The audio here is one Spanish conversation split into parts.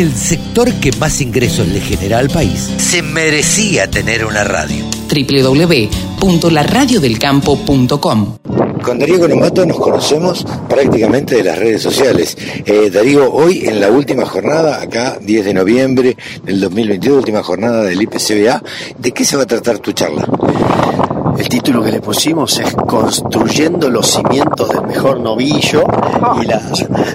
el sector que más ingresos le genera al país se merecía tener una radio. www.laradiodelcampo.com Con Darío Colombato nos conocemos prácticamente de las redes sociales. Eh, Darío, hoy en la última jornada, acá 10 de noviembre del 2022, última jornada del IPCBA, ¿de qué se va a tratar tu charla? El título que le pusimos es Construyendo los cimientos del mejor novillo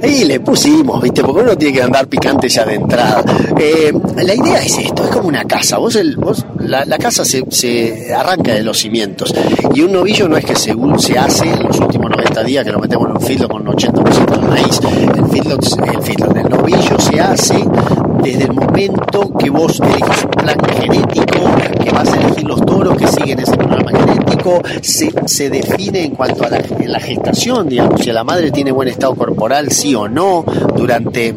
y, y le pusimos, ¿viste? Porque uno tiene que andar picante ya de entrada. Eh, la idea es esto, es como una casa. Vos, el, vos la, la casa se, se arranca de los cimientos y un novillo no es que según se hace en los últimos 90 días que lo metemos en un filo con 80% de maíz. El filo, el filo, el novillo se hace desde el momento que vos elegís un plan genético, vas a elegir los toros que siguen ese programa genético, se, se define en cuanto a la, la gestación, digamos, si la madre tiene buen estado corporal, sí o no, durante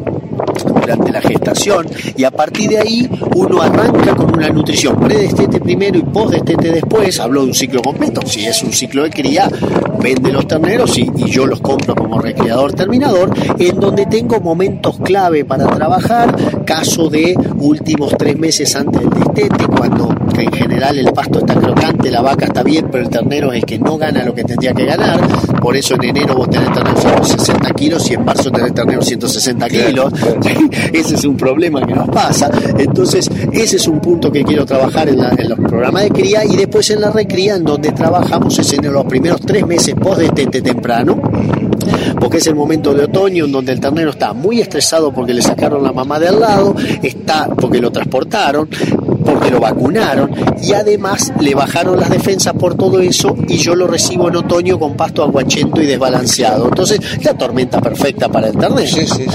durante la gestación y a partir de ahí uno arranca con una nutrición predestete primero y postdestete después, hablo de un ciclo completo, si es un ciclo de cría, vende los terneros y, y yo los compro como recreador terminador, en donde tengo momentos clave para trabajar, caso de últimos tres meses antes del destete, cuando en general el pasto está crocante, la vaca está bien, pero el ternero es el que no gana lo que tendría que ganar, por eso en enero vos tenés ternero 160 kilos y en marzo tenés ternero 160 kilos, ese es un problema que nos pasa. Entonces, ese es un punto que quiero trabajar en, la, en los programas de cría y después en la recría, en donde trabajamos es en los primeros tres meses post destete temprano porque es el momento de otoño en donde el ternero está muy estresado porque le sacaron la mamá de al lado, está porque lo transportaron, porque lo vacunaron y además le bajaron las defensas por todo eso y yo lo recibo en otoño con pasto aguachento y desbalanceado. Entonces, la tormenta perfecta para el ternero. Sí, sí.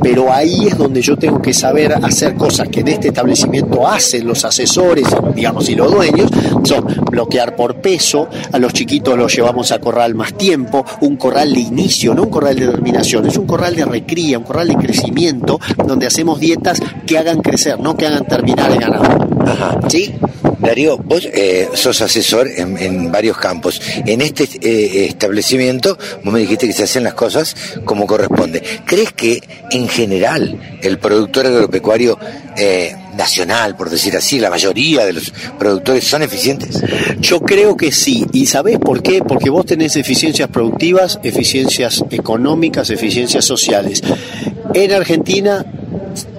Pero ahí es donde yo tengo que saber hacer cosas que en este establecimiento hacen los asesores, digamos, y los dueños, son bloquear por peso, a los chiquitos los llevamos a corral más tiempo, un corral de inicio, no un corral de terminación, es un corral de recría, un corral de crecimiento, donde hacemos dietas que hagan crecer, no que hagan terminar el ganado. Ajá. ¿Sí? Darío, vos eh, sos asesor en, varios campos. En este eh, establecimiento, vos me dijiste que se hacen las cosas como corresponde. ¿Crees que en general el productor agropecuario eh, nacional, por decir así, la mayoría de los productores son eficientes? Yo creo que sí. ¿Y sabés por qué? Porque vos tenés eficiencias productivas, eficiencias económicas, eficiencias sociales. En Argentina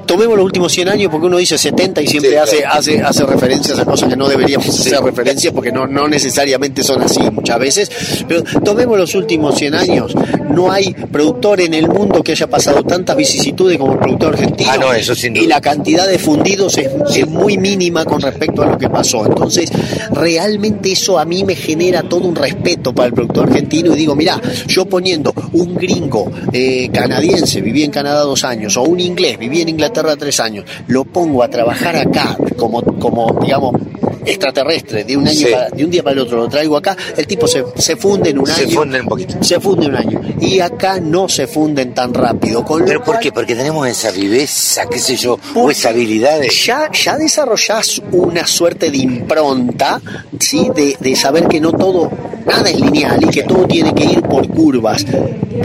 tomemos los últimos 100 años porque uno dice 70 y siempre Sí, hace, claro. hace, hace referencias a cosas que no deberíamos hacer referencias porque no, no necesariamente son así muchas veces. Pero tomemos los últimos 100 años. No hay productor en el mundo que haya pasado tantas vicisitudes como el productor argentino. Ah, no, eso sin duda. Y la cantidad de fundidos es, es muy mínima con respecto a lo que pasó. Entonces, realmente eso a mí me genera todo un respeto para el productor argentino y digo, mira, yo poniendo un gringo eh, canadiense, viví en Canadá dos años, o un inglés, viví en Inglaterra tres años, lo pongo a trabajar acá como, como digamos, extraterrestre, de un año Sí. para- de un día para el otro, lo traigo acá, el tipo se, se funde en un Se año. funden un poquito. Se funde un año. Y acá no se funden tan rápido. Con ¿Pero por cual- qué? Porque tenemos esa viveza, qué sé yo, o esa habilidad de... ya, ya desarrollás una suerte de impronta, ¿sí? De, de saber que no todo, nada es lineal y que todo tiene que ir por curvas.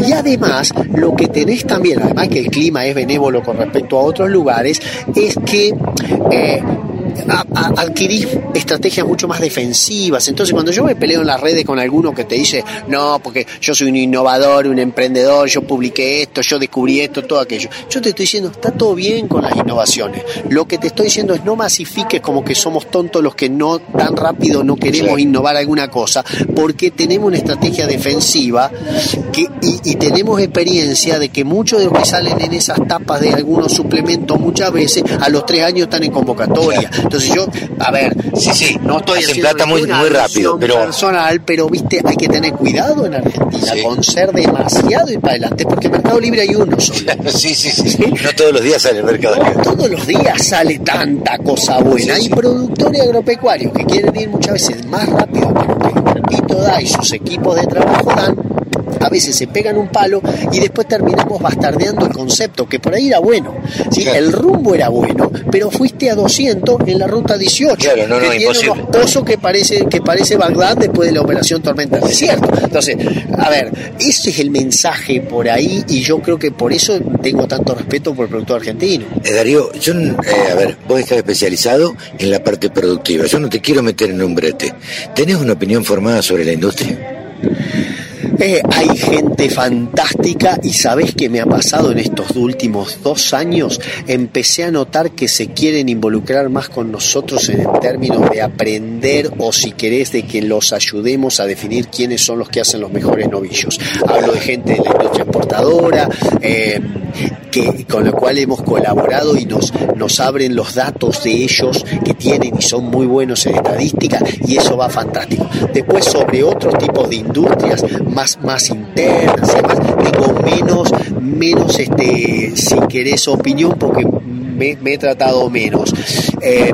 Y además, lo que tenés también, además que el clima es benévolo con respecto a otros lugares, es que eh, a- a- adquirís estrategias mucho más defensivas. Entonces, cuando yo me peleo en las redes con alguno que te dice, no, porque yo soy un innovador, un emprendedor, yo publiqué esto, yo descubrí esto, todo aquello. Yo te estoy diciendo, está todo bien con las innovaciones. Lo que te estoy diciendo es no masifiques como que somos tontos los que no tan rápido no queremos Sí. innovar alguna cosa, porque tenemos una estrategia defensiva que, y, y tenemos experiencia de que muchos de los que salen en esas tapas de algunos suplementos muchas veces a los tres años están en convocatoria. Entonces yo, a ver, Sí, sí, no estoy haciendo plata muy- rápido, pero- personal, pero viste, hay que tener cuidado en Argentina Sí. con ser demasiado y para adelante, porque Mercado Libre hay uno solo. Sí, sí, sí. No todos los días sale el mercado libre. Todos los días sale tanta cosa buena. Hay productores agropecuarios que quieren ir muchas veces más rápido que lo que el Pito da y sus equipos de trabajo dan. A veces se pegan un palo y después terminamos bastardeando el concepto, que por ahí era bueno. ¿sí? El rumbo era bueno, pero fuiste a 200 en la ruta 18. Claro, no, no, que tiene imposible. unos pozos que parece, que parece Bagdad después de la operación Tormenta del Desierto. Entonces, a ver, ese es el mensaje por ahí y yo creo que por eso tengo tanto respeto por el productor argentino. Eh, Darío, yo, eh, a ver, vos estás especializado en la parte productiva. Yo no te quiero meter en un brete. ¿Tenés una opinión formada sobre la industria? Eh, hay gente fantástica y sabes qué me ha pasado en estos últimos dos años. Empecé a notar que se quieren involucrar más con nosotros en el término de aprender o si querés de que los ayudemos a definir quiénes son los que hacen los mejores novillos. Hablo de gente de la industria exportadora, eh, que, con la cual hemos colaborado y nos, nos abren los datos de ellos que tienen y son muy buenos en estadística y eso va fantástico. Después sobre otros tipos de industrias más, más internas, y demás, tengo menos, menos este, si querés opinión porque me, he tratado menos. Eh,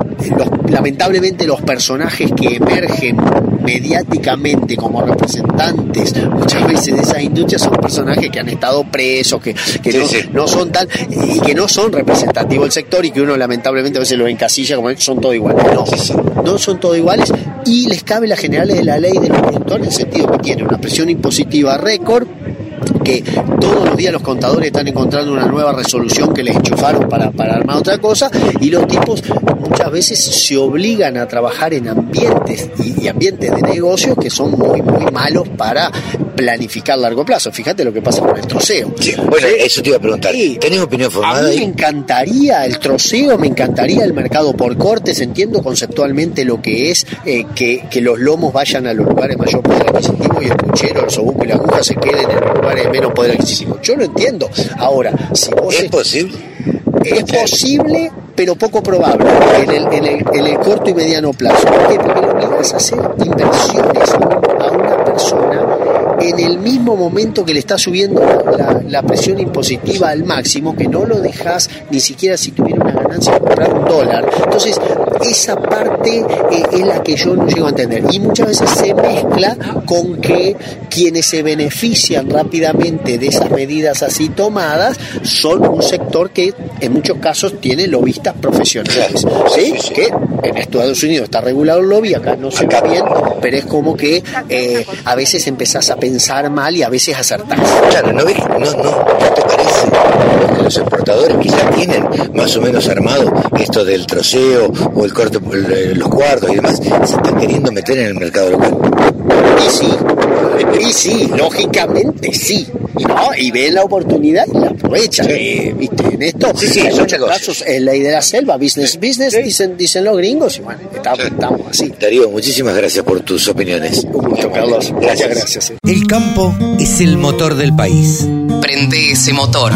lamentablemente los personajes que emergen mediáticamente como representantes muchas veces de esas industrias son personajes que han estado presos, que, que Sí, no, sí. no son tal y que no son representativos del sector y que uno lamentablemente a veces los encasilla como son todos iguales. No, no son todos iguales y les cabe las generales de la ley de los productores en el sentido que tienen una presión impositiva récord que todos los días los contadores están encontrando una nueva resolución que les enchufaron para, para armar otra cosa y los tipos muchas veces se obligan a trabajar en ambientes y, y ambientes de negocios que son muy muy malos para planificar a largo plazo. Fíjate lo que pasa con el troceo. Bueno, eso te iba a preguntar. Sí. ¿Tenés opinión A formada mí me encantaría el troceo, me encantaría el mercado por cortes, entiendo conceptualmente lo que es eh, que, que los lomos vayan a los lugares de mayor poder adquisitivo y el puchero, el sobuco y la aguja se queden en los lugares de menos poder adquisitivo. Yo lo entiendo. Ahora, si vos ¿Es posible? es posible, pero poco probable en el, en el, en el corto y mediano plazo. ¿Por qué? Porque le obligas a hacer inversiones a, un- a una persona en el mismo momento que le está subiendo la, la- presión impositiva al máximo, que no lo dejas ni siquiera si tuviera una ganancia comprar un dólar. Entonces, esa parte eh, es la que yo no llego a entender. Y muchas veces se mezcla con que quienes se benefician rápidamente de esas medidas así tomadas son un sector que en muchos casos tiene lobistas profesionales. ¿sí? Que en Estados Unidos está regulado el lobby, acá no se ve bien, pero es como que eh, a veces empezás a pensar mal y a veces acertás. Claro, ¿no, no, no, los exportadores que ya tienen más o menos armado esto del troceo o el corte, el- los cuartos y demás, se están queriendo meter en el mercado local? Y sí, y sí, lógicamente sí. Y, no, y ven la oportunidad y la aprovechan. eh, ¿Viste? En esto Sí, sí, son muchos casos, es ley de la selva, business, business, dicen, dicen los gringos, y bueno, estamos, estamos así. Darío, muchísimas gracias por tus opiniones. Un gusto, Carlos. Muchas gracias. eh. El campo es el motor del país. Prende ese motor.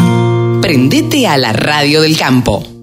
Prendete a la radio del campo.